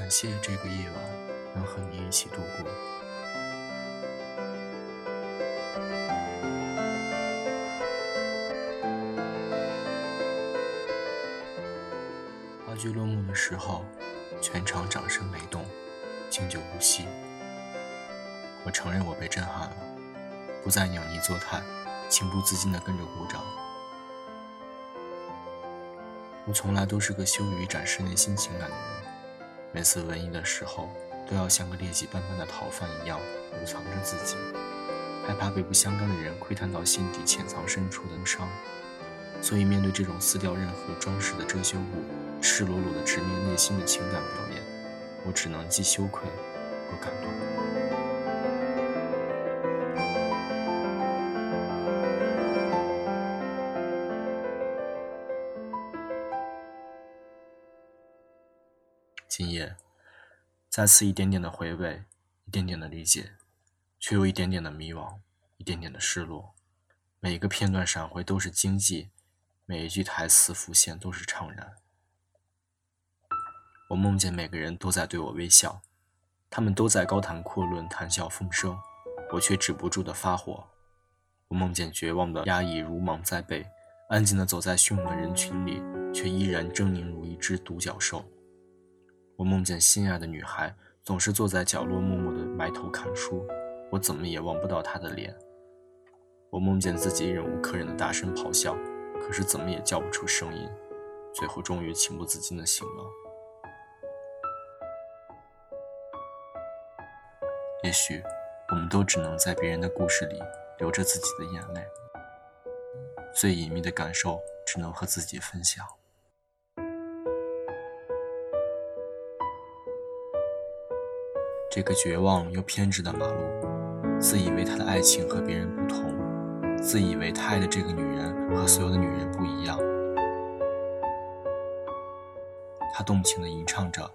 感谢这个夜晚能和你一起度过。话剧落幕的时候，全场掌声雷动，经久不息。我承认我被震撼了，不再扭捏作态，情不自禁地跟着鼓掌。我从来都是个羞于展示内心情感的人，每次文艺的时候，都要像个劣迹斑斑的逃犯一样隐藏着自己，害怕被不相干的人窥探到心底潜藏深处的伤。所以面对这种撕掉任何装饰的遮羞布，赤裸裸的直面内心的情感表演，我只能既羞愧又感动。今夜，再次一点点的回味，一点点的理解，却又一点点的迷惘，一点点的失落。每一个片段闪回都是惊悸，每一句台词浮现都是怅然。我梦见每个人都在对我微笑，他们都在高谈阔论、谈笑风生，我却止不住的发火。我梦见绝望的压抑如芒在背，安静的走在汹涌的人群里，却依然狰狞如一只独角兽。我梦见心爱的女孩总是坐在角落默默的埋头看书，我怎么也望不到她的脸。我梦见自己忍无可忍的大声咆哮，可是怎么也叫不出声音，最后终于情不自禁的醒了。也许我们都只能在别人的故事里流着自己的眼泪，最隐秘的感受只能和自己分享。这个绝望又偏执的马路，自以为他的爱情和别人不同，自以为他爱的这个女人和所有的女人不一样。他动情地吟唱着：“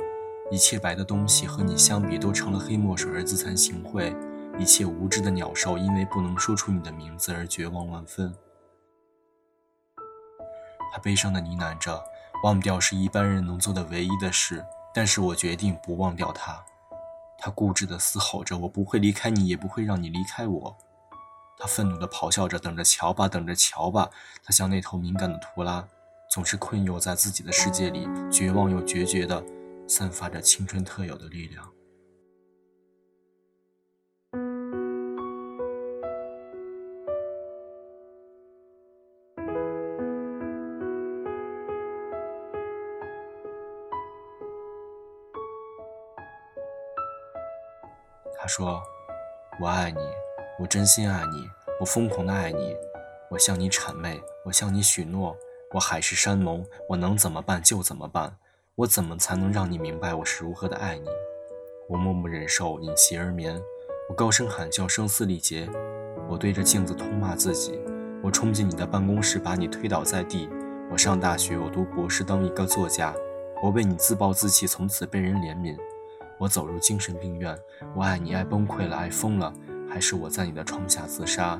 一切白的东西和你相比都成了黑墨水而自惭形秽，一切无知的鸟兽因为不能说出你的名字而绝望万分。”他悲伤地呢喃着：“忘掉是一般人能做的唯一的事，但是我决定不忘掉他。”他固执地嘶吼着：“我不会离开你，也不会让你离开我。”他愤怒地咆哮着：“等着瞧吧，等着瞧吧！”他像那头敏感的图拉，总是困囿在自己的世界里，绝望又决绝地散发着青春特有的力量。他说：“我爱你，我真心爱你，我疯狂的爱你，我向你谄媚，我向你许诺，我海誓山盟，我能怎么办就怎么办，我怎么才能让你明白我是如何的爱你？我默默忍受，隐席而眠，我高声喊叫，声嘶力竭，我对着镜子痛骂自己，我冲进你的办公室，把你推倒在地，我上大学，我读博士，当一个作家，我为你自暴自弃，从此被人怜悯。”我走入精神病院，我爱你，爱崩溃了，爱疯了，还是我在你的床下自杀？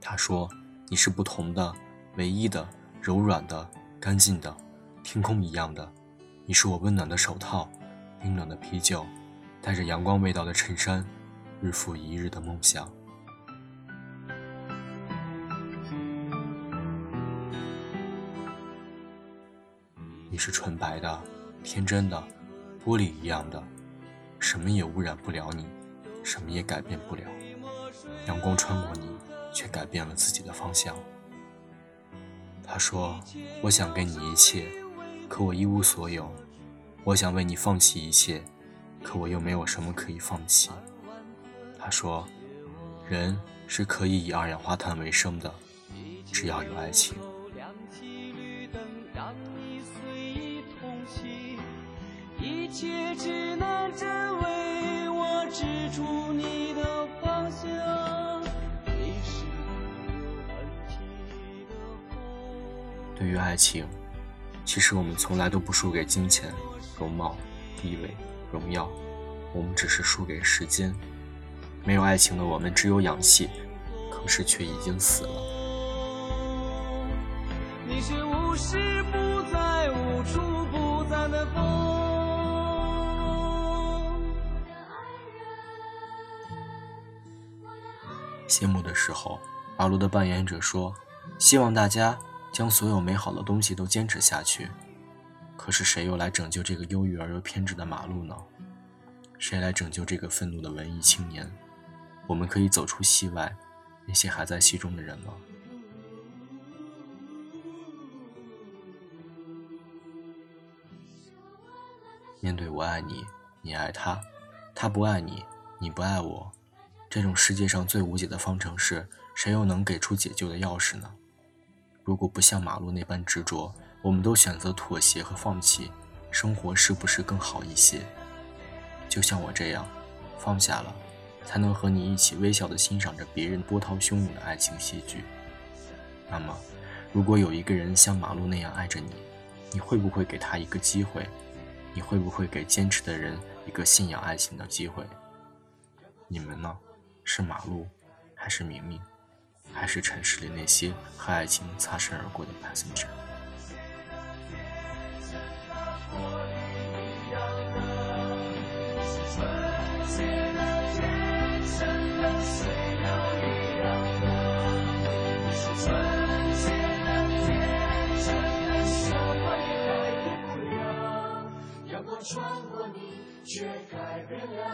他说：“你是不同的，唯一的。”柔软的、干净的，天空一样的，你是我温暖的手套，冰冷的啤酒，带着阳光味道的衬衫，日复一日的梦想。你是纯白的、天真的，玻璃一样的，什么也污染不了你，什么也改变不了。阳光穿过你，却改变了自己的方向。他说：“我想给你一切，可我一无所有。我想为你放弃一切，可我又没有什么可以放弃。”他说：“人是可以以二氧化碳为生的，只要有爱情。”一切只能只为我指出你的方向。对于爱情，其实我们从来都不输给金钱、容貌、地位、荣耀，我们只是输给时间。没有爱情的我们，只有氧气，可是却已经死了。你是无时不在、无处不在的风。谢幕的时候，阿卢的扮演者说：“希望大家将所有美好的东西都坚持下去。”可是谁又来拯救这个忧郁而又偏执的马路呢？谁来拯救这个愤怒的文艺青年？我们可以走出戏外，那些还在戏中的人吗？面对我爱你，你爱他，他不爱你，你不爱我，这种世界上最无解的方程式，谁又能给出解救的钥匙呢？如果不像马路那般执着，我们都选择妥协和放弃，生活是不是更好一些？就像我这样，放下了。才能和你一起微笑地欣赏着别人波涛汹涌的爱情戏剧。那么，如果有一个人像马路那样爱着你，你会不会给他一个机会？你会不会给坚持的人一个信仰爱情的机会？你们呢？是马路，还是明明，还是城市里那些和爱情擦身而过的 passenger？穿过你，却改变了